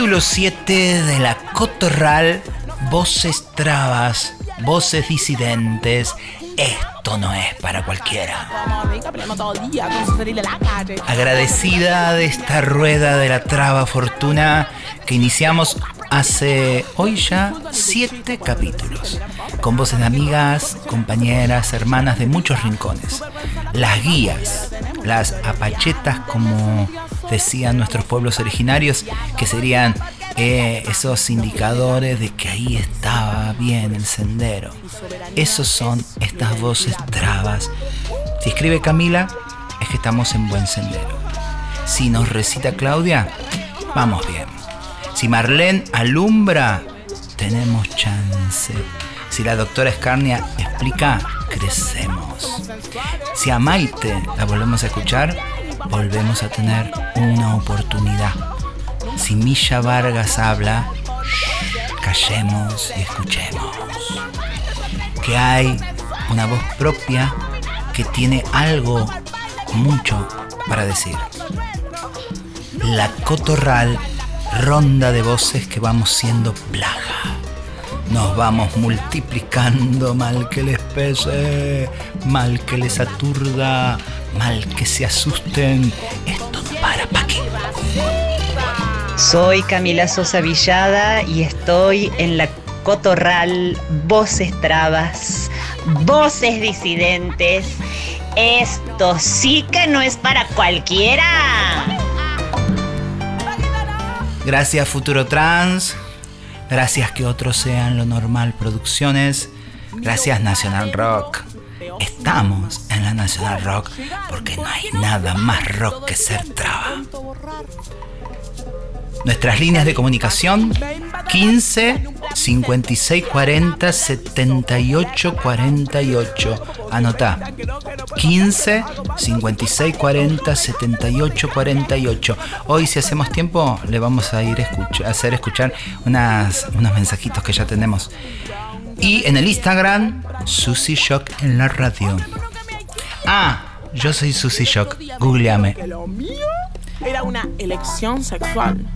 Capítulo 7 de la Cotorral, voces trabas, voces disidentes. Esto no es para cualquiera. Agradecida de esta rueda de la traba fortuna que iniciamos hace hoy ya siete capítulos, con voces de amigas, compañeras, hermanas de muchos rincones. Las guías, las apachetas como decían nuestros pueblos originarios, que serían eh, esos indicadores de que ahí estaba bien el sendero. Esos son estas voces trabas. Si escribe Camila, es que estamos en buen sendero. Si nos recita Claudia, vamos bien. Si Marlene alumbra, tenemos chance. Si la doctora Escarnia explica, crecemos. Si a Maite la volvemos a escuchar, volvemos a tener una oportunidad. Si Misha Vargas habla, callemos y escuchemos. Que hay una voz propia que tiene algo, mucho para decir. La cotorral ronda de voces que vamos siendo plaga. Nos vamos multiplicando mal que les pese, mal que les aturda, mal que se asusten. Esto no para, Paqui. Soy Camila Sosa Villada y estoy en la Cotorral Voces Trabas, Voces Disidentes. Esto sí que no es para cualquiera. Gracias Futuro Trans. Gracias que otros sean lo normal producciones. Gracias National Rock. Estamos en la National Rock porque no hay nada más rock que ser traba. Nuestras líneas de comunicación 15 56 40 78 48. Anota. 15 56 40 78 48. Hoy si hacemos tiempo le vamos a ir a hacer escuchar unas, unos mensajitos que ya tenemos. Y en el Instagram, Susi Shock en la radio. Ah, yo soy Susi Shock. Googleame. Era una elección sexual.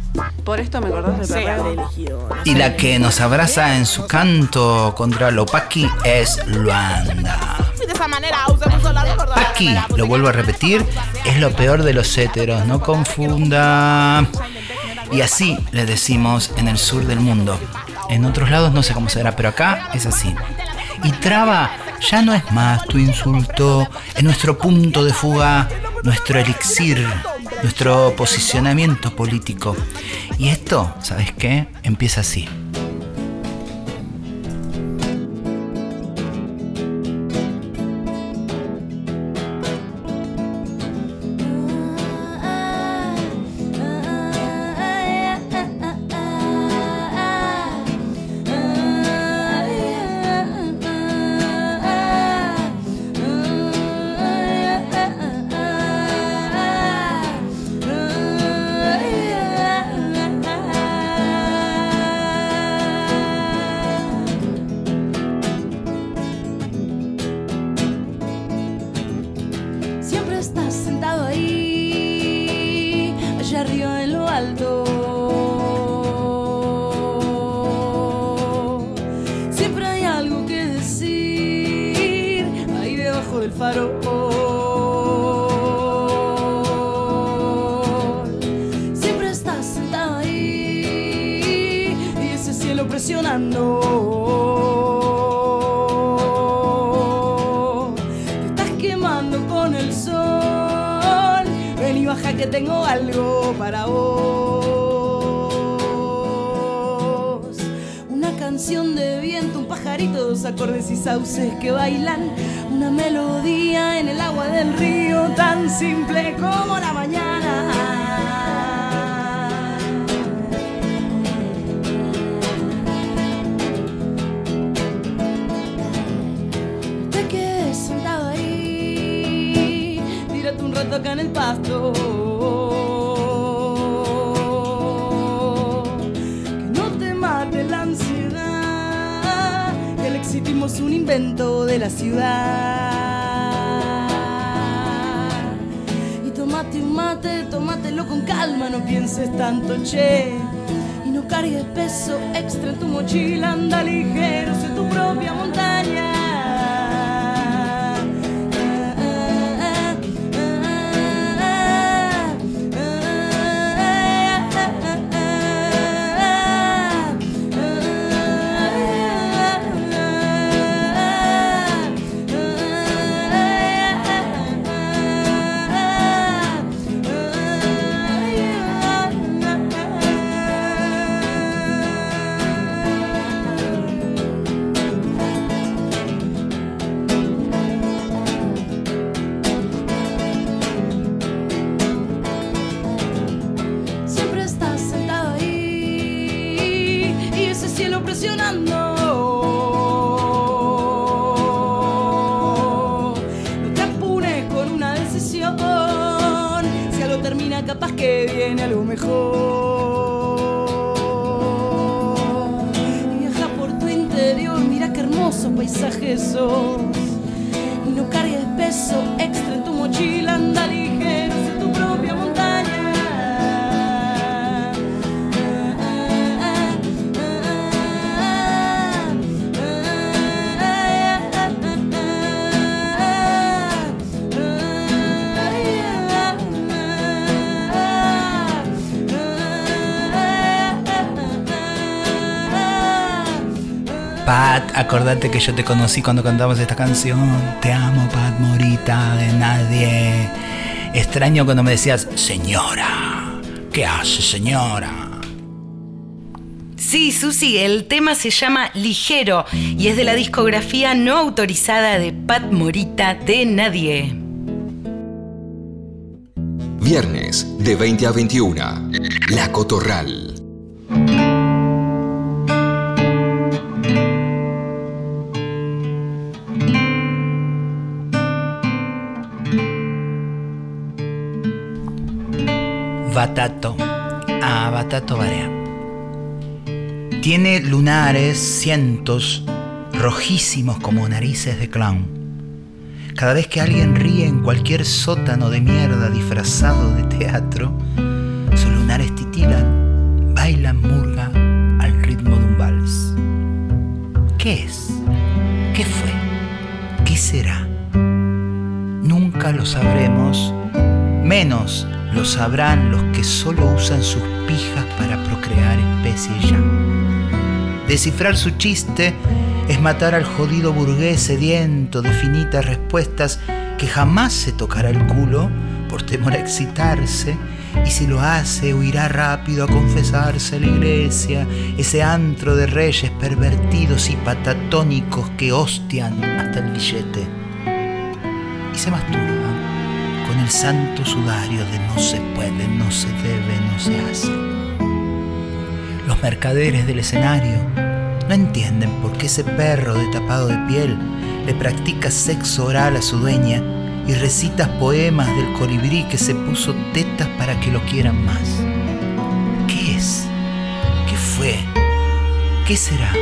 Por esto me acordás de elegido. Y la que nos abraza en su canto contra lo Paqui es Luanda. Paqui, lo vuelvo a repetir, es lo peor de los héteros, no confunda. Y así le decimos en el sur del mundo. En otros lados no sé cómo será, pero acá es así. Y traba ya no es más tu insulto, es nuestro punto de fuga, nuestro elixir, nuestro posicionamiento político. Y esto, ¿sabes qué? Empieza así. Ciudad. Y tómate un mate, tómatelo con calma, no pienses tanto, che. cargues peso extra en tu mochila, anda ligero, sé tu propia montaña. Acordate que yo te conocí cuando cantamos esta canción. Te amo, Pat Morita, de nadie. Extraño cuando me decías, señora. ¿Qué hace, señora? Sí, Susi, el tema se llama Ligero y es de la discografía no autorizada de Pat Morita de Nadie. Viernes de 20 a 21. La Cotorral. Batato. Ah, Batato Barea. Tiene lunares, cientos, rojísimos como narices de clown. Cada vez que alguien ríe en cualquier sótano de mierda disfrazado de teatro, sus lunares titilan, bailan murga al ritmo de un vals. ¿Qué es? ¿Qué fue? ¿Qué será? Nunca lo sabremos, menos lo sabrán los que solo usan sus pijas para procrear especies ya. Descifrar su chiste es matar al jodido burgués sediento de finitas respuestas que jamás se tocará el culo por temor a excitarse y si lo hace huirá rápido a confesarse a la iglesia, ese antro de reyes pervertidos y patatónicos que hostian hasta el billete y se masturban con el santo sudario de no se puede, no se debe, no se hace. Los mercaderes del escenario no entienden por qué ese perro de tapado de piel le practica sexo oral a su dueña y recita poemas del colibrí que se puso tetas para que lo quieran más. ¿Qué es? ¿Qué fue? ¿Qué será?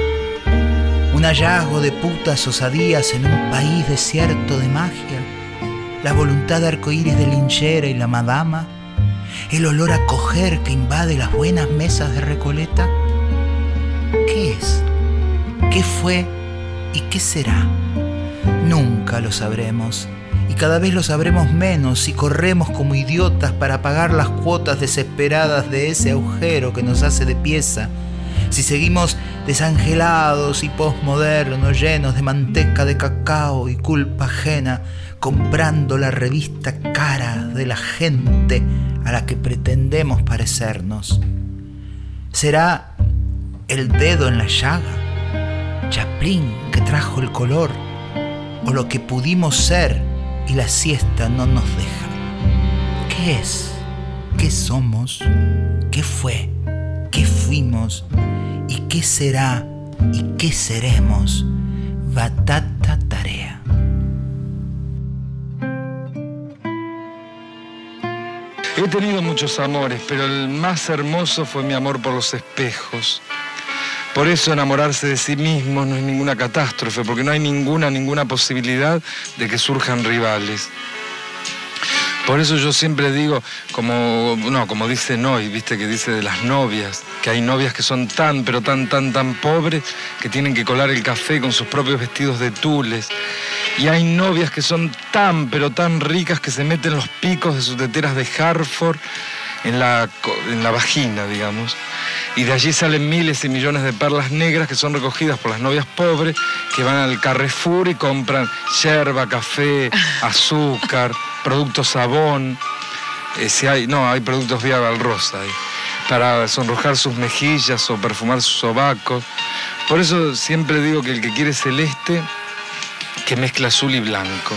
¿Un hallazgo de putas osadías en un país desierto de magia? ¿La voluntad de arcoíris de linchera y la madama? ¿El olor a coger que invade las buenas mesas de Recoleta? ¿Qué es? ¿Qué fue y qué será? Nunca lo sabremos y cada vez lo sabremos menos si corremos como idiotas para pagar las cuotas desesperadas de ese agujero que nos hace de pieza, si seguimos desangelados y posmodernos llenos de manteca de cacao y culpa ajena, comprando la revista cara de la gente a la que pretendemos parecernos. ¿Será el dedo en la llaga? ¿Chaplin que trajo el color? ¿O lo que pudimos ser y la siesta no nos deja? ¿Qué es? ¿Qué somos? ¿Qué fue? ¿Qué fuimos? ¿Y qué será? ¿Y qué seremos? Batata He tenido muchos amores, pero el más hermoso fue mi amor por los espejos. Por eso enamorarse de sí mismo no es ninguna catástrofe, porque no hay ninguna, ninguna posibilidad de que surjan rivales. Por eso yo siempre digo, como, no, como dice Noy, viste que dice de las novias, que hay novias que son tan, pero tan, tan, tan pobres que tienen que colar el café con sus propios vestidos de tules. Y hay novias que son tan, pero tan ricas que se meten los picos de sus teteras de Hartford en la, en la vagina, digamos. Y de allí salen miles y millones de perlas negras que son recogidas por las novias pobres que van al Carrefour y compran yerba, café, azúcar, productos sabón. Eh, si hay, no, hay productos Viagra Rosa ahí, para sonrojar sus mejillas o perfumar sus sobacos. Por eso siempre digo que el que quiere celeste, que mezcla azul y blanco.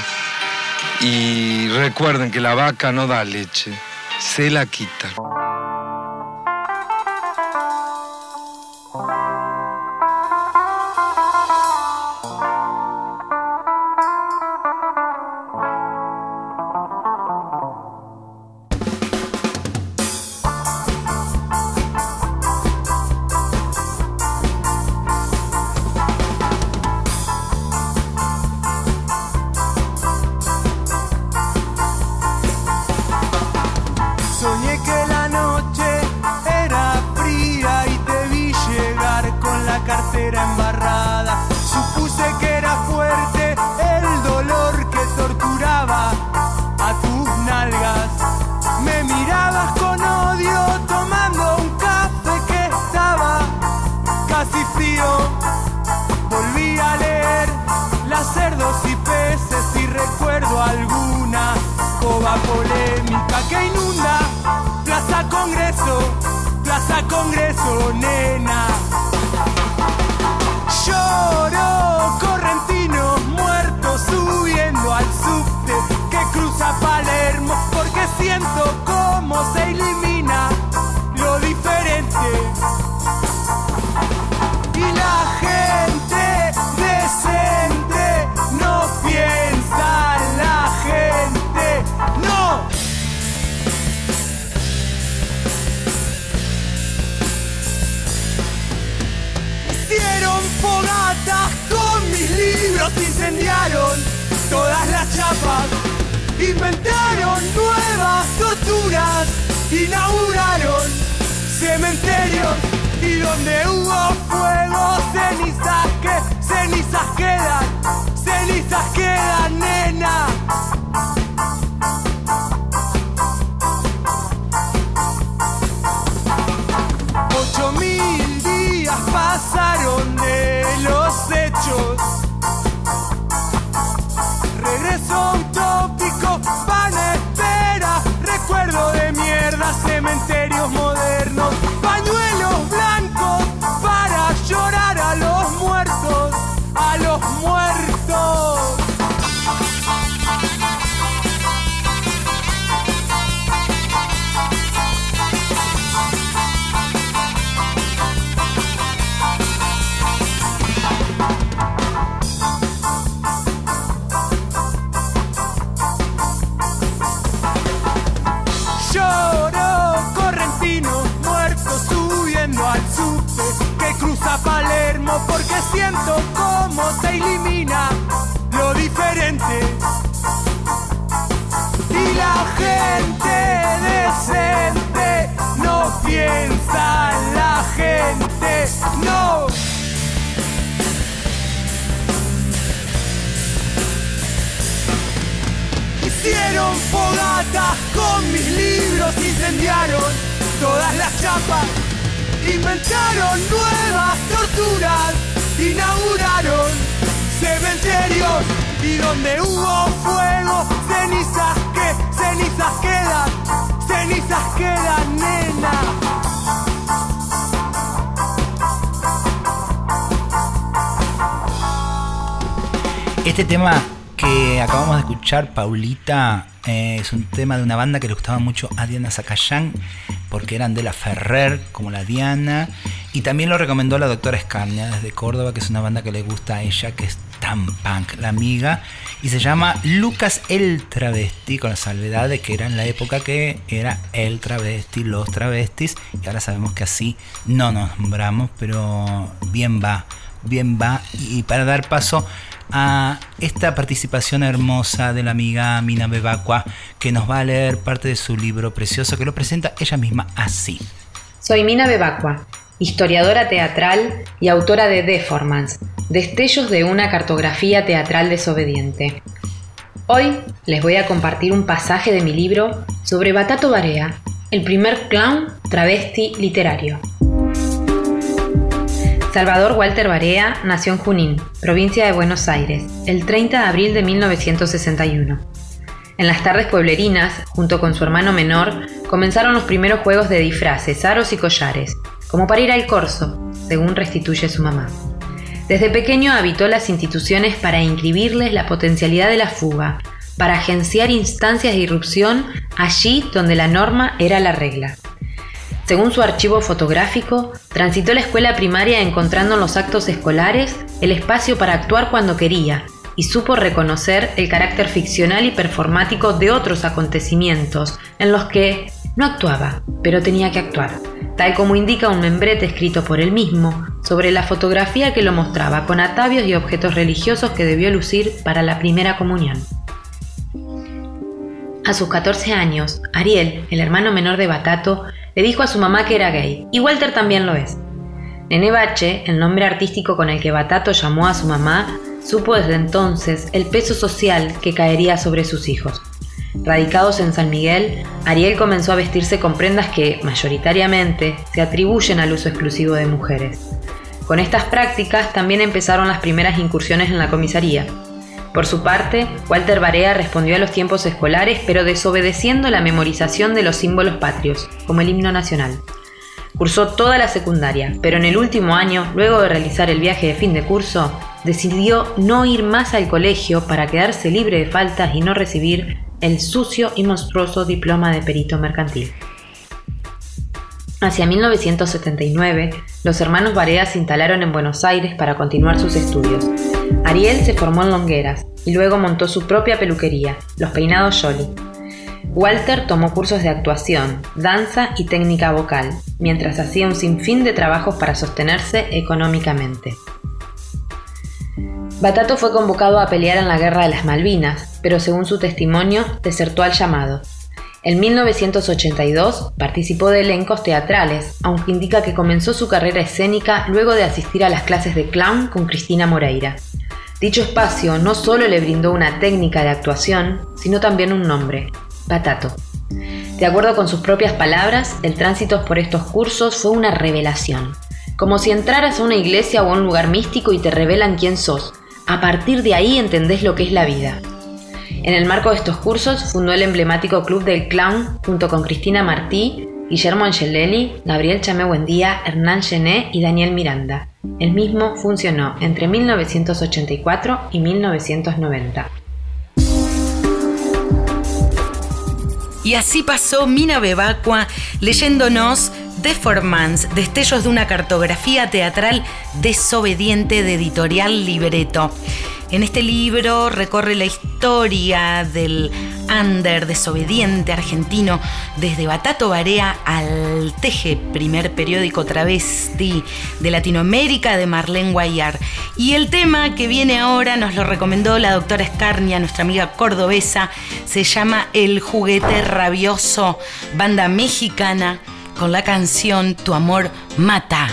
Y recuerden que la vaca no da leche, se la quita. Inventaron nuevas torturas, inauguraron cementerios y donde hubo fuego, cenizas que cenizas quedan, cenizas quedan, nena. Inventaron nuevas torturas, inauguraron cementerios y donde hubo fuego, cenizas que cenizas quedan, cenizas quedan, nena. Este tema que acabamos de escuchar, Paulita, eh, es un tema de una banda que le gustaba mucho a Diana Zacayán, porque eran de la Ferrer, como la Diana, y también lo recomendó la doctora Escarnia desde Córdoba, que es una banda que le gusta a ella, que es tan punk, la amiga, y se llama Lucas el Travesti, con la salvedad de que era en la época que era el travesti, los travestis, y ahora sabemos que así no nos nombramos, pero bien va, bien va, y para dar paso a esta participación hermosa de la amiga Mina Bebacua, que nos va a leer parte de su libro precioso, que lo presenta ella misma así. Soy Mina Bebacua, historiadora teatral y autora de Deformance, Destellos de una cartografía teatral desobediente. Hoy les voy a compartir un pasaje de mi libro sobre Batato Barea, el primer clown travesti literario. Salvador Walter Barea nació en Junín, provincia de Buenos Aires, el 30 de abril de 1961. En las tardes pueblerinas, junto con su hermano menor, comenzaron los primeros juegos de disfraces, aros y collares, como para ir al corso, según restituye su mamá. Desde pequeño habitó las instituciones para inscribirles la potencialidad de la fuga, para agenciar instancias de irrupción allí donde la norma era la regla. Según su archivo fotográfico, transitó la escuela primaria encontrando en los actos escolares el espacio para actuar cuando quería y supo reconocer el carácter ficcional y performático de otros acontecimientos en los que no actuaba, pero tenía que actuar, tal como indica un membrete escrito por él mismo sobre la fotografía que lo mostraba con atavios y objetos religiosos que debió lucir para la primera comunión. A sus 14 años, Ariel, el hermano menor de Batato, le dijo a su mamá que era gay, y Walter también lo es. Nene Bache, el nombre artístico con el que Batato llamó a su mamá, supo desde entonces el peso social que caería sobre sus hijos. Radicados en San Miguel, Ariel comenzó a vestirse con prendas que, mayoritariamente, se atribuyen al uso exclusivo de mujeres. Con estas prácticas también empezaron las primeras incursiones en la comisaría. Por su parte, Walter Barea respondió a los tiempos escolares, pero desobedeciendo la memorización de los símbolos patrios, como el himno nacional. Cursó toda la secundaria, pero en el último año, luego de realizar el viaje de fin de curso, decidió no ir más al colegio para quedarse libre de faltas y no recibir el sucio y monstruoso diploma de perito mercantil. Hacia 1979, los hermanos Barea se instalaron en Buenos Aires para continuar sus estudios. Ariel se formó en Longueras y luego montó su propia peluquería, Los Peinados Jolly. Walter tomó cursos de actuación, danza y técnica vocal, mientras hacía un sinfín de trabajos para sostenerse económicamente. Batato fue convocado a pelear en la Guerra de las Malvinas, pero según su testimonio, desertó al llamado. En 1982 participó de elencos teatrales, aunque indica que comenzó su carrera escénica luego de asistir a las clases de clown con Cristina Moreira. Dicho espacio no solo le brindó una técnica de actuación, sino también un nombre, Batato. De acuerdo con sus propias palabras, el tránsito por estos cursos fue una revelación, como si entraras a una iglesia o a un lugar místico y te revelan quién sos. A partir de ahí entendés lo que es la vida. En el marco de estos cursos fundó el emblemático Club del Clown junto con Cristina Martí, Guillermo Angelelli, Gabriel Chamé Buendía, Hernán Gené y Daniel Miranda. El mismo funcionó entre 1984 y 1990. Y así pasó Mina Bebacua leyéndonos Deformance, destellos de una cartografía teatral desobediente de editorial Libreto. En este libro recorre la historia del under desobediente argentino desde Batato Barea al Teje, primer periódico travesti de Latinoamérica de Marlene Guayar. Y el tema que viene ahora nos lo recomendó la doctora Escarnia, nuestra amiga cordobesa, se llama El juguete rabioso, banda mexicana con la canción Tu amor mata.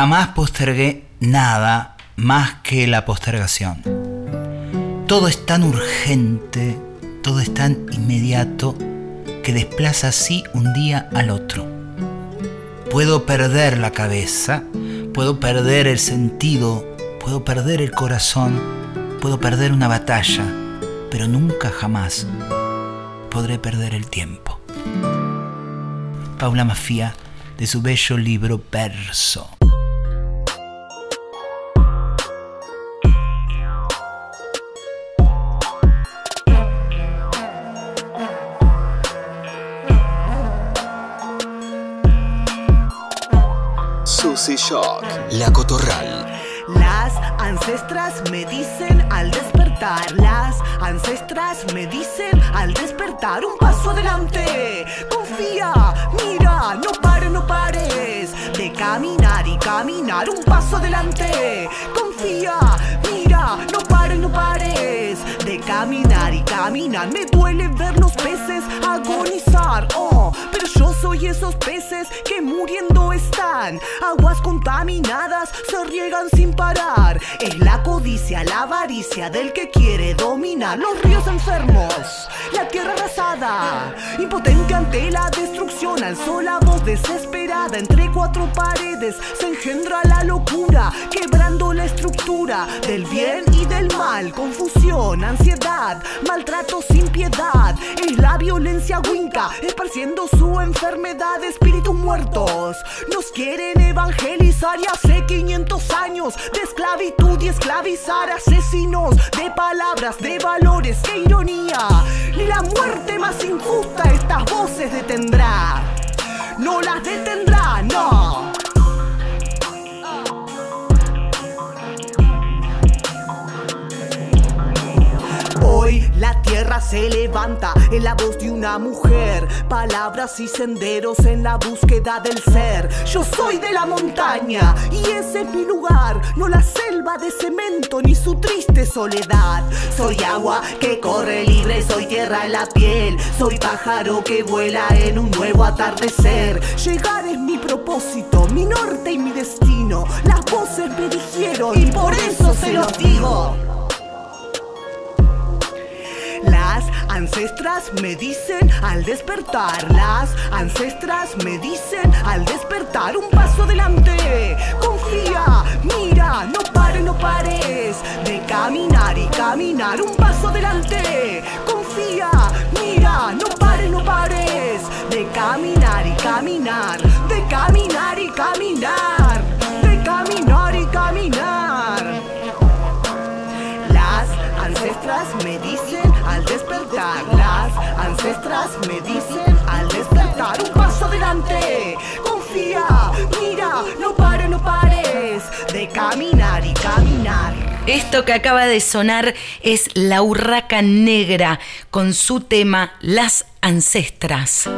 Jamás postergué nada más que la postergación. Todo es tan urgente, todo es tan inmediato, que desplaza así un día al otro. Puedo perder la cabeza, puedo perder el sentido, puedo perder el corazón, puedo perder una batalla, pero nunca jamás podré perder el tiempo. Paula Mafia, de su bello libro Verso. Shock. La Cotorral. Las ancestras me dicen al despertar, las ancestras me dicen al despertar un paso adelante. Confía, mira, no pares, no pares de caminar y caminar un paso adelante. Confía, mira, no pares, no pares de caminar y caminar. Me duele ver los peces agonizar, oh, pero yo soy esos peces que muriendo están. Aguas contaminadas se riegan sin parar. Es la codicia, la avaricia del que quiere dominar los ríos enfermos, la tierra arrasada. Impotente ante la destrucción, alzó la voz desesperada. Entre cuatro paredes se engendra la locura, quebrando la estructura del bien y del mal. Confusión, ansiedad, maltrato sin piedad. Es la violencia winca, esparciendo su enfermedad. Espíritus muertos nos quieren evangelizar y hace 500 años de esclavitud y esclavizar asesinos de palabras, de valores. ¡Qué ironía! Ni la muerte más injusta estas voces detendrá. No las detendrá, no. La tierra se levanta en la voz de una mujer. Palabras y senderos en la búsqueda del ser. Yo soy de la montaña y ese es mi lugar. No la selva de cemento ni su triste soledad. Soy agua que corre libre, soy tierra en la piel. Soy pájaro que vuela en un nuevo atardecer. Llegar es mi propósito, mi norte y mi destino. Las voces me dijeron y por eso se los digo. Ancestras me dicen al despertar. Las ancestras me dicen al despertar. Un paso adelante, confía, mira, no pares, no pares de caminar y caminar. Un paso adelante, confía, mira, no pares, no pares de caminar y caminar, de caminar y caminar, de caminar y caminar. Las ancestras me dicen las ancestras me dicen al despertar. Un paso adelante, confía, mira, no pares, no pares de caminar y caminar. Esto que acaba de sonar es La Urraca Negra con su tema Las Ancestras.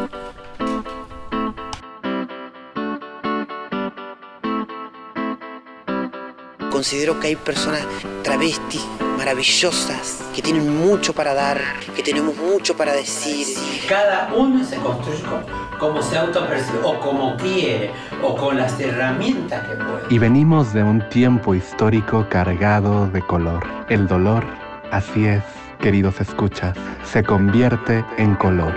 Considero que hay personas travestis maravillosas que tienen mucho para dar, que tenemos mucho para decir. Cada uno se construye como, como se autopercibe, o como quiere, o con las herramientas que puede. Y venimos de un tiempo histórico cargado de color. El dolor, así es, queridos escuchas, se convierte en color.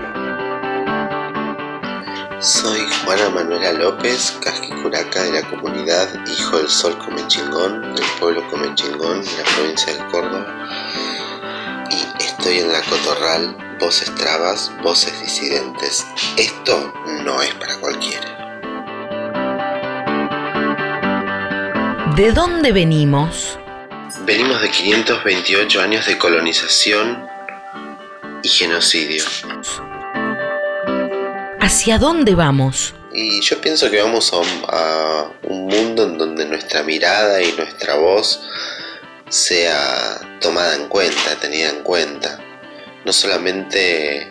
Soy Juana Manuela López, casquicuraca de la comunidad Hijo del Sol Comechingón, del pueblo Comechingón, de la provincia de Córdoba. Y estoy en la Cotorral, Voces Trabas, Voces Disidentes. Esto no es para cualquiera. ¿De dónde venimos? Venimos de 528 años de colonización y genocidio. ¿Hacia dónde vamos? Y yo pienso que vamos a un, a un mundo en donde nuestra mirada y nuestra voz sea tomada en cuenta, tenida en cuenta. No solamente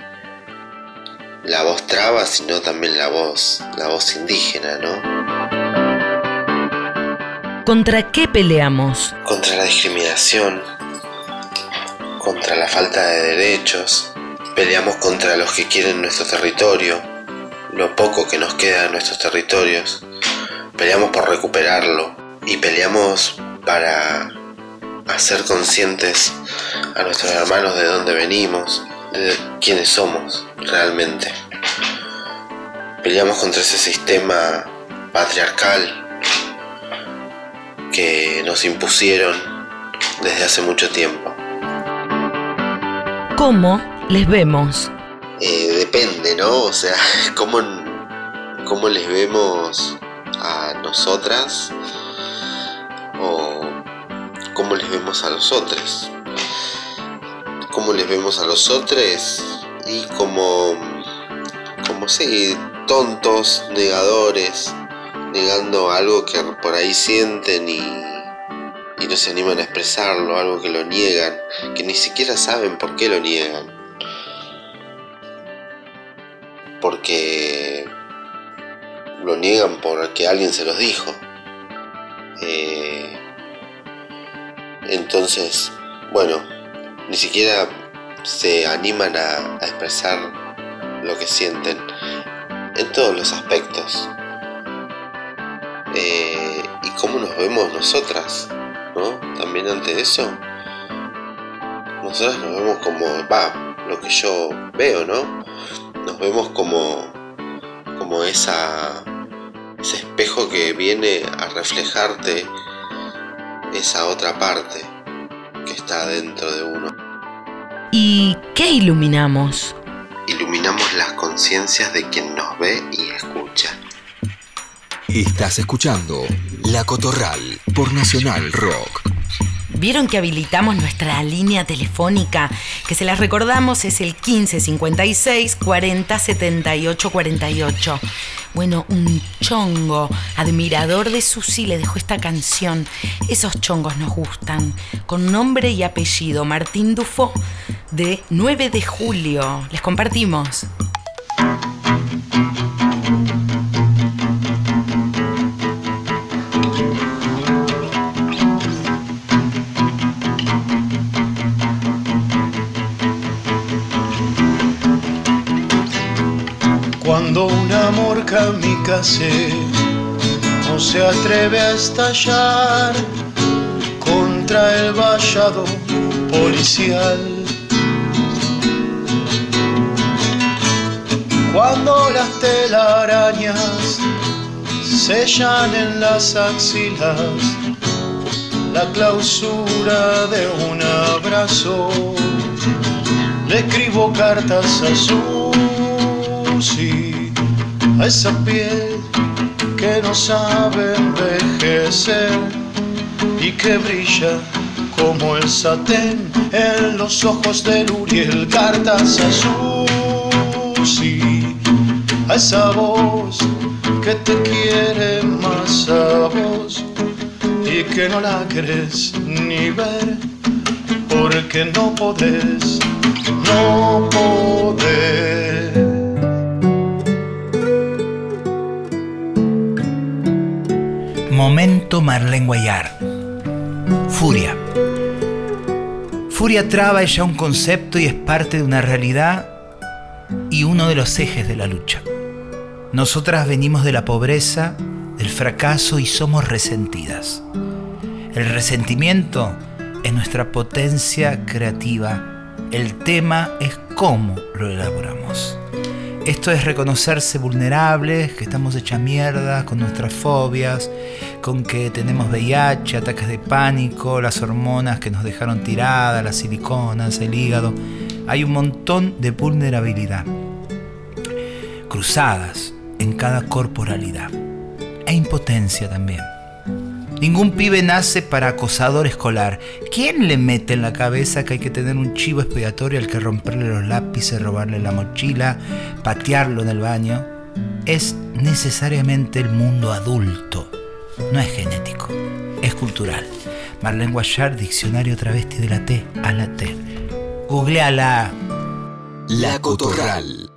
la voz traba, sino también la voz, la voz indígena, ¿no? ¿Contra qué peleamos? Contra la discriminación, contra la falta de derechos, peleamos contra los que quieren nuestro territorio, lo poco que nos queda de nuestros territorios, peleamos por recuperarlo y peleamos para hacer conscientes a nuestros hermanos de dónde venimos, de quiénes somos realmente. Peleamos contra ese sistema patriarcal que nos impusieron desde hace mucho tiempo. ¿Cómo les vemos? Eh, depende, ¿no? O sea, ¿cómo, cómo les vemos a nosotras o cómo les vemos a los otros. ¿Cómo les vemos a los otros? Y como, como sí, tontos, negadores, negando algo que por ahí sienten y, y no se animan a expresarlo, algo que lo niegan, que ni siquiera saben por qué lo niegan. Porque lo niegan porque alguien se los dijo. Eh, entonces, bueno, ni siquiera se animan a, expresar lo que sienten en todos los aspectos. Eh, y cómo nos vemos nosotras, ¿no? También ante eso, nosotras nos vemos como, va, lo que yo veo, ¿no? Nos vemos como, como esa, ese espejo que viene a reflejarte esa otra parte que está dentro de uno. ¿Y qué iluminamos? Iluminamos las conciencias de quien nos ve y escucha. Estás escuchando La Cotorral por Nacional Rock. ¿Vieron que habilitamos nuestra línea telefónica? Que se las recordamos es el 1556 40 78 48. Bueno, un chongo, admirador de Susi, le dejó esta canción. Esos chongos nos gustan. Con nombre y apellido, Martín Dufo, de 9 de julio. Les compartimos. Cuando un amor kamikaze no se atreve a estallar contra el vallado policial. Cuando las telarañas sellan en las axilas la clausura de un abrazo, le escribo cartas a Susi, a esa piel que no sabe envejecer y que brilla como el satén en los ojos de Luriel. Cartas a Susi, a esa voz que te quiere más a vos y que no la querés ni ver porque no podés, no podés. Momento Marlene Guayar. Furia. Furia traba es ya un concepto y es parte de una realidad y uno de los ejes de la lucha. Nosotras venimos de la pobreza, del fracaso y somos resentidas. El resentimiento es nuestra potencia creativa. El tema es cómo lo elaboramos. Esto es reconocerse vulnerables, que estamos hechas mierda con nuestras fobias, con que tenemos VIH, ataques de pánico, las hormonas que nos dejaron tiradas, las siliconas, el hígado. Hay un montón de vulnerabilidad. Cruzadas en cada corporalidad. E impotencia también. Ningún pibe nace para acosador escolar. ¿Quién le mete en la cabeza que hay que tener un chivo expiatorio al que romperle los lápices, robarle la mochila, patearlo en el baño? Es necesariamente el mundo adulto. No es genético, es cultural. Marlene Diccionario Travesti de la T a la T. Googleala. La Cotorral.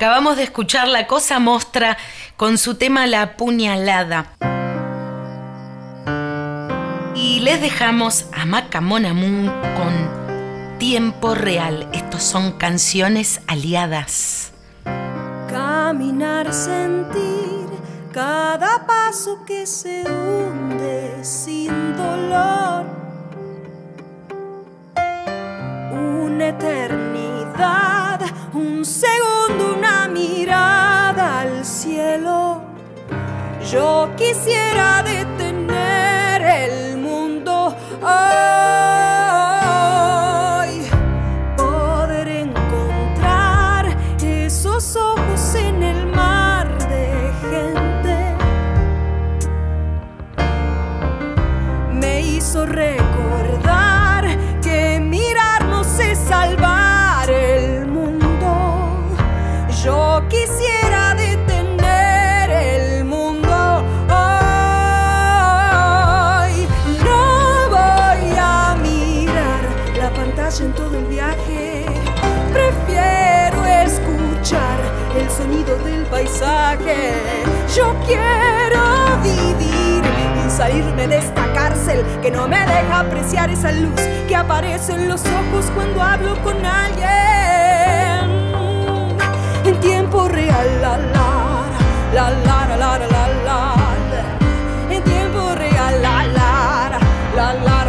Acabamos de escuchar La Cosa Mostra con su tema La Puñalada. Y les dejamos a Macamonamun con Tiempo Real. Estos son canciones aliadas. Caminar, sentir cada paso que se hunde sin dolor. Una eternidad, un segundo, una mirada al cielo. Yo quisiera del paisaje. Yo quiero vivir y salirme de esta cárcel que no me deja apreciar esa luz que aparece en los ojos cuando hablo con alguien en tiempo real. La la la la la la la la en tiempo real. La la la la la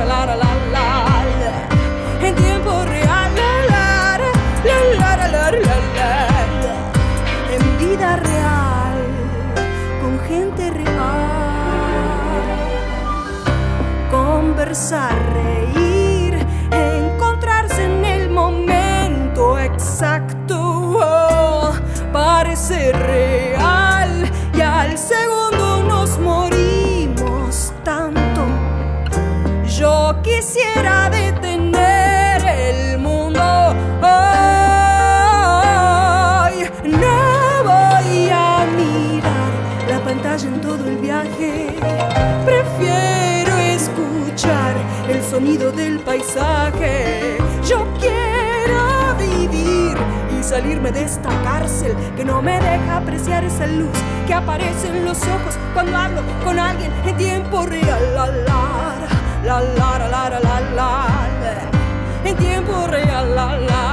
Conversar, reír, encontrarse en el momento exacto. oh, parece real salirme de esta cárcel que no me deja apreciar esa luz que aparece en los ojos cuando hablo con alguien en tiempo real. La la la la la la la la en tiempo real. La la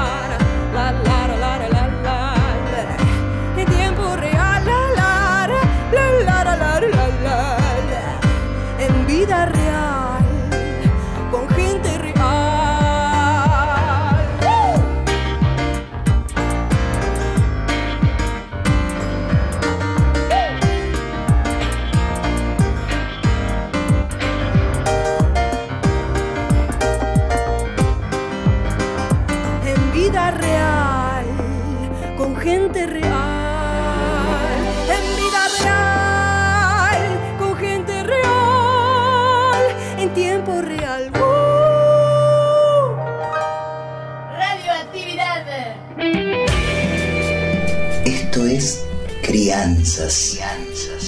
la la la la la la la en tiempo real. La la la la la la la en vida real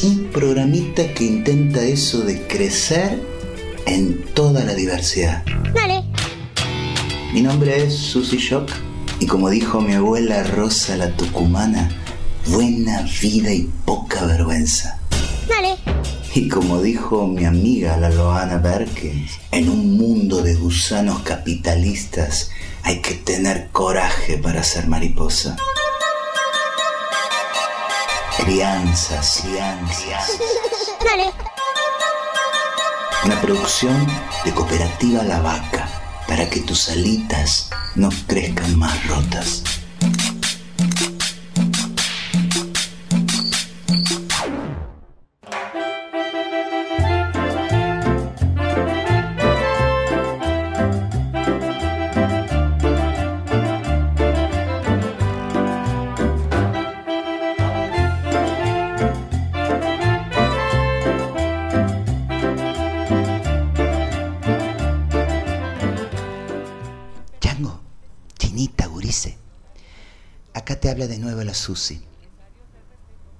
Un programita que intenta eso de crecer en toda la diversidad. Dale. Mi nombre es Susy Shock y como dijo mi abuela Rosa la Tucumana, buena vida y poca vergüenza. Dale. Y como dijo mi amiga la Loana Berkins, en un mundo de gusanos capitalistas hay que tener coraje para ser mariposa. Crianzas, crianzas. Dale. Una producción de Cooperativa La Vaca para que tus alitas no crezcan más rotas.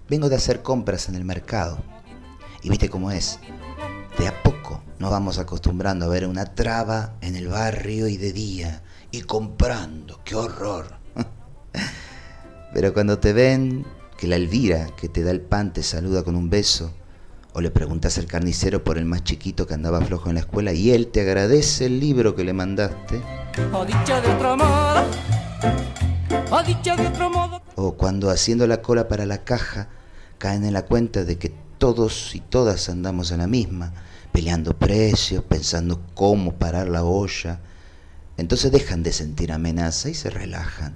Vengo de hacer compras en el mercado. Y viste cómo es. De a poco nos vamos acostumbrando a ver una traba en el barrio y de día. Y comprando. ¡Qué horror! Pero cuando te ven que la Elvira que te da el pan te saluda con un beso, o le preguntas al carnicero por el más chiquito que andaba flojo en la escuela y él te agradece el libro que le mandaste, de otro o dicho de otro modo. o cuando haciendo la cola para la caja caen en la cuenta de que todos y todas andamos en la misma, peleando precios, pensando cómo parar la olla, entonces dejan de sentir amenaza y se relajan.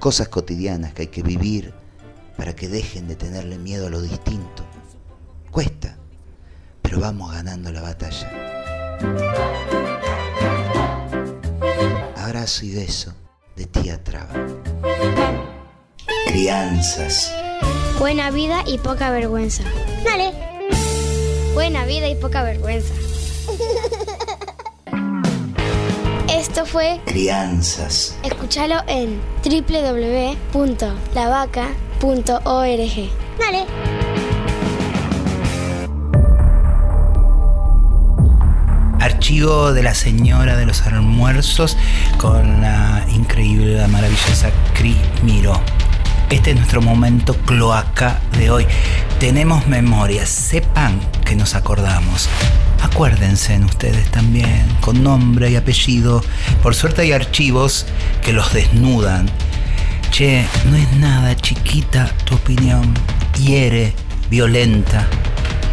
Cosas cotidianas que hay que vivir para que dejen de tenerle miedo a lo distinto. Cuesta, pero vamos ganando la batalla. Abrazo y beso de tía Traba. Crianzas. Buena vida y poca vergüenza. Dale. Buena vida y poca vergüenza. Fue Crianzas. Escúchalo en www.lavaca.org. Dale. Archivo de la señora de los almuerzos con la increíble, la maravillosa Cris Miró. Este es nuestro momento cloaca de hoy. Tenemos memorias, sepan que nos acordamos. Acuérdense en ustedes también, con nombre y apellido. Por suerte hay archivos que los desnudan. Che, no es nada chiquita tu opinión. Hiere, violenta.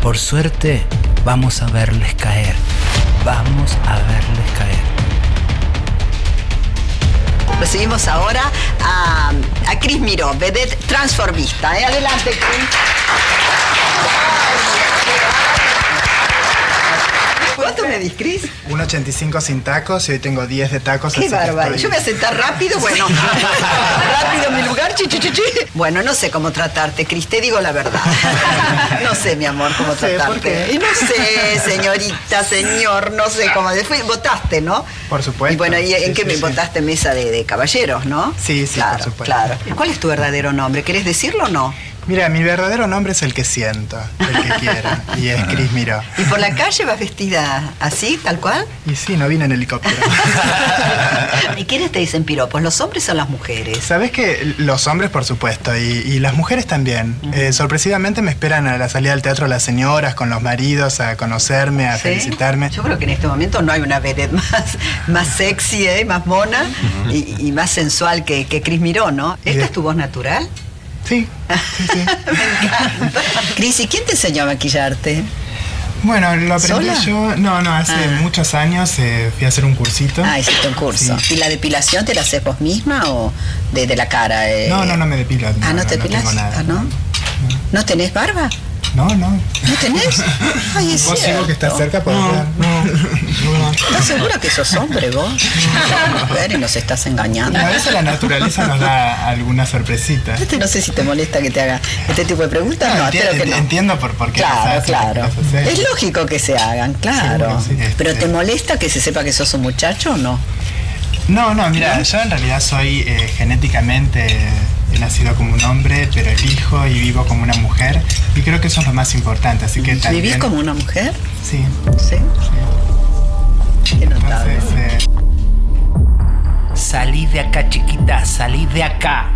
Por suerte, vamos a verles caer. Vamos a verles caer. Recibimos ahora a, a Cris Miró, vedette transformista. ¿eh? Adelante, Cris. ¿Cuánto medís, Cris? 1,85 sin tacos y hoy tengo 10 de tacos. Qué bárbaro. estoy- Yo voy a sentar rápido, bueno. rápido en mi lugar, chi, chi, chi. Bueno, no sé cómo tratarte, Cris, te digo la verdad. No sé, mi amor, cómo sé, tratarte. Y no sé, señorita, señor, no sé cómo. Fui- votaste, ¿no? Por supuesto. Y bueno, ¿y en Sí, qué sí, me sí. votaste mesa de, de caballeros, no? Sí, sí, claro, por supuesto. Claro. ¿Cuál es tu verdadero nombre? ¿Querés decirlo o no? Mira, mi verdadero nombre es el que siento, el que quiero. y es Cris Miró. ¿Y por la calle vas vestida así, tal cual? Y sí, no vine en helicóptero. ¿Y quiénes te dicen piropos, los hombres o las mujeres? Sabes que los hombres, por supuesto, y, y las mujeres también. Eh, sorpresivamente me esperan a la salida del teatro las señoras con los maridos a conocerme, a ¿Sí? felicitarme. Yo creo que en este momento no hay una vedette más, más sexy, ¿eh? más mona y, y más sensual que, que Cris Miró, ¿no? ¿Esta es tu voz natural? Sí, Cris, ¿y quién te enseñó a maquillarte? Bueno, lo aprendí ¿Sola? yo. No, no, hace Ah. muchos años eh, fui a hacer un cursito. Ah, hiciste un curso. Sí. ¿Y la depilación te la haces vos misma o de, de la cara? eh? No, no, no me depilo. Ah, ¿no, te no depilas? tengo nada. Ah, ¿no? ¿No tenés barba? No, no. ¿No tenés? Ay, es Vos sigo que estás cierto. cerca podés ver. ¿Estás segura que sos hombre vos? Mujer y nos estás engañando. A veces la naturaleza nos da alguna sorpresita. Este no sé si te molesta que te haga este tipo de preguntas. No, Enti- espero que no. Entiendo por, por qué Claro, claro. Es lógico que se hagan, claro. Seguro, sí, este- Pero ¿te molesta que se sepa que sos un muchacho o no? No, no, mira, yo en realidad soy eh, genéticamente, he nacido como un hombre, pero elijo y vivo como una mujer. Y creo que eso es lo más importante, así que también... ¿Vivís como una mujer? Sí. Sí. Qué notable. Entonces, eh, Salid de acá, chiquita, salid de acá.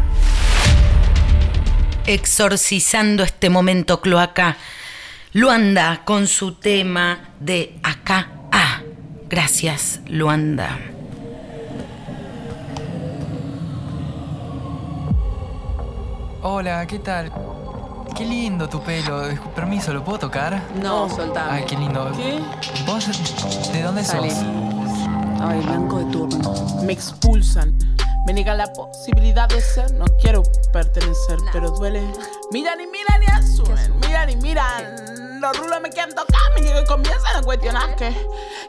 exorcizando este momento cloaca. Luanda con su tema de acá a. Gracias, Luanda. Hola, ¿qué tal? Qué lindo tu pelo. Discu- Permiso, ¿lo puedo tocar? No, soltame. Ay, qué lindo. ¿Qué? ¿Vos de dónde Salí. sos? Ay, blanco de turno. Me expulsan. Me niegan la posibilidad de ser. No quiero pertenecer, pero duele. Miran y miran y asumen miran y miran. Los rulos me quieren tocar, me llegan y comienzan a cuestionar que,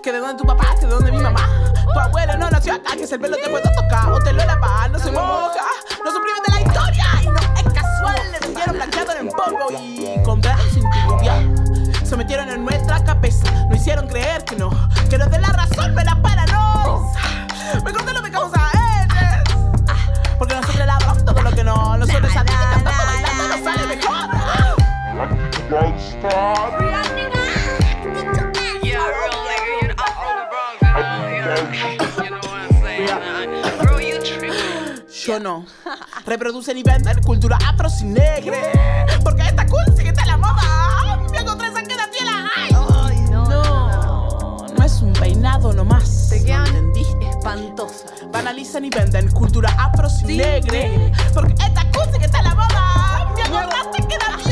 que de dónde tu papá, que de dónde mi mamá. Tu abuelo no nació acá, que es el pelo te puedo tocar o te lo lavas, no se moja. No suprimen de la historia y no es casual, le siguieron blanqueando en polvo y con sin tu Se metieron en nuestra cabeza, no hicieron creer que no, que nos de la razón me la para eh, eh. no. Me corté lo me causa eres. Porque nosotros lavamos todo lo que no, nosotros sabemos que cantando, bailando nos sale mejor. Yo no. Reproducen y venden cultura afro sin negre. Porque esta cool sí que está en la moda. Me encontré esa que la tela. Ay, no. No es un peinado nomás. Te quedan entendiste? Espantosa. Banalizan y venden cultura afro sin negre. Porque esta cool sí que está la moda. Me encontraste que la viola.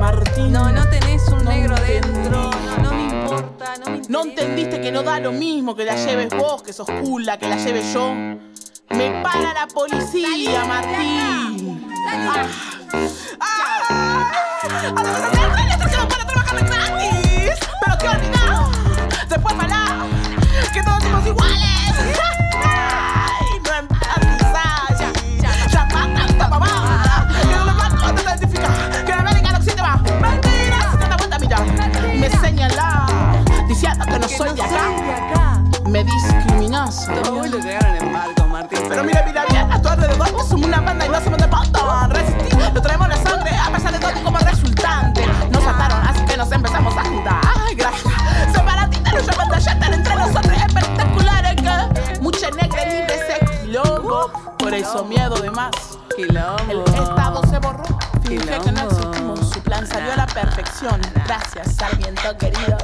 Martín. No, no tenés un negro dentro. No me importa, no me No entendiste que no da lo mismo que la lleves vos, que sos cool, la que la lleve yo. Me para la policía, Martín. Ah. Ah. A la verdad, la estación para trabajar gratis. Pero qué olvidado. Después para que todos somos iguales. Soy de acá. Me discriminas. Todos lo llegaron en barco, Martín. Pero mira, mira bien, a tu alrededor somos una banda y no somos de montón. Resistir, lo traemos en la sangre, a pesar de todo como resultante. Nos ataron, así que nos empezamos a juntar. Ay, gracias. Separatista, nos llaman de allá, están entre nosotros espectaculares que mucha negra libre ese quilombo. Por eso miedo de más. El estado se borró. Finge que no existimos. Su plan salió a la perfección. Gracias, Sarmiento querido.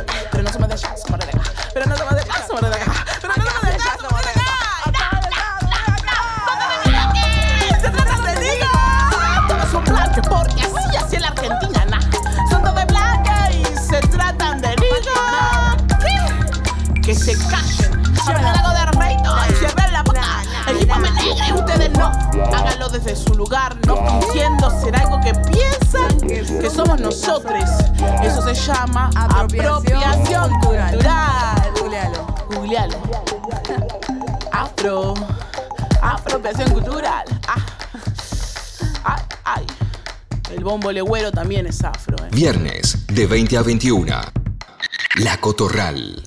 Nosotros. Eso se llama apropiación cultural. Googlealo. Googlealo. Afro. Apropiación cultural. Ah. Ay, ay. El bombo legüero también es afro. eh. Viernes de 20 a 21. La Cotorral.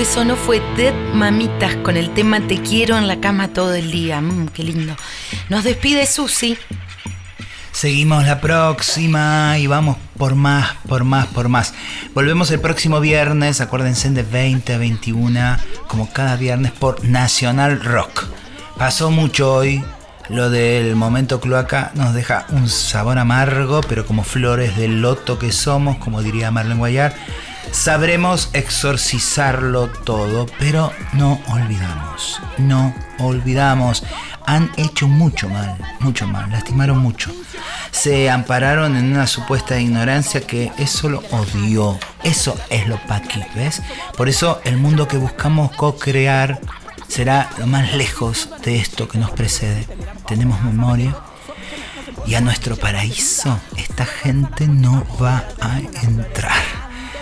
Que sonó fue Dead Mamitas con el tema Te quiero en la cama todo el día. Mm, qué lindo. Nos despide Susi. Seguimos la próxima y vamos por más, por más, por más. Volvemos el próximo viernes, acuérdense de 20 a 21, como cada viernes por Nacional Rock. Pasó mucho hoy, lo del momento cloaca nos deja un sabor amargo, pero como flores del loto que somos, como diría Marlene Guayar, sabremos exorcizarlo todo, pero no olvidamos, no olvidamos. Han hecho mucho mal, mucho mal, lastimaron mucho. Se ampararon en una supuesta ignorancia que es solo odio. Eso es lo paqui, ¿ves? Por eso el mundo que buscamos co-crear será lo más lejos de esto que nos precede. Tenemos memoria y a nuestro paraíso esta gente no va a entrar.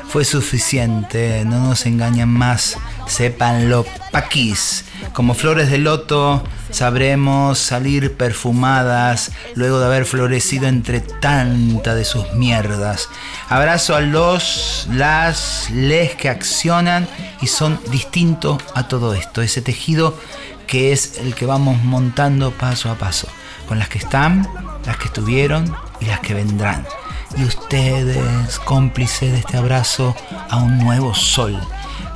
Fue suficiente, no nos engañan más, sépanlo, paquis. Como flores de loto sabremos salir perfumadas luego de haber florecido entre tanta de sus mierdas. Abrazo a los, las, les que accionan y son distintos a todo esto, ese tejido que es el que vamos montando paso a paso, con las que están, las que estuvieron y las que vendrán y ustedes, cómplices de este abrazo a un nuevo sol.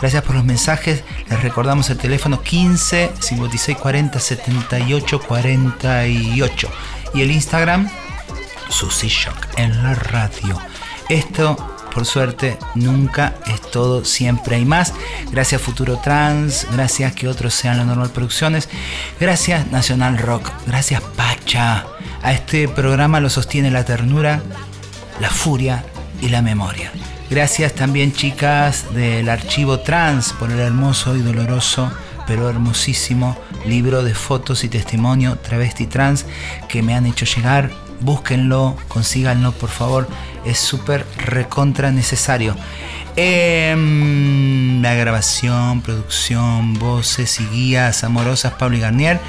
Gracias por los mensajes. Les recordamos el teléfono 15 56 40 78 48 y el Instagram Susi Shock en la radio. Esto, por suerte, nunca es todo, siempre hay más. Gracias Futuro Trans, gracias que otros sean la normal producciones, gracias Nacional Rock, gracias Pacha. A este programa lo sostiene la ternura la furia y la memoria. Gracias también chicas del archivo trans por el hermoso y doloroso, pero hermosísimo libro de fotos y testimonio travesti trans que me han hecho llegar. Búsquenlo, consíganlo por favor, es súper recontra necesario. Em, la grabación, producción, voces y guías amorosas, Pablo y Garnier.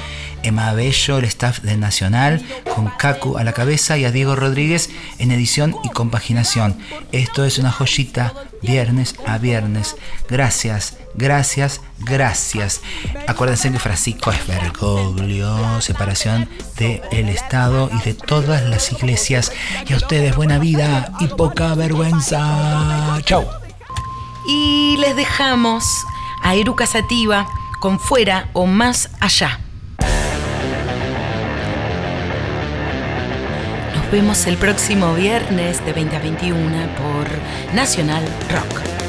Emma Bello, el staff de Nacional, con Kaku a la cabeza y a Diego Rodríguez en edición y compaginación. Esto es una joyita, viernes a viernes. Gracias, gracias, gracias. Acuérdense que Francisco es Bergoglio, separación del Estado y de todas las iglesias. Y a ustedes buena vida y poca vergüenza. Chau. Y les dejamos a Eruca Sativa con Fuera o Más Allá. Vemos el próximo viernes de 20 a 21 por Nacional Rock.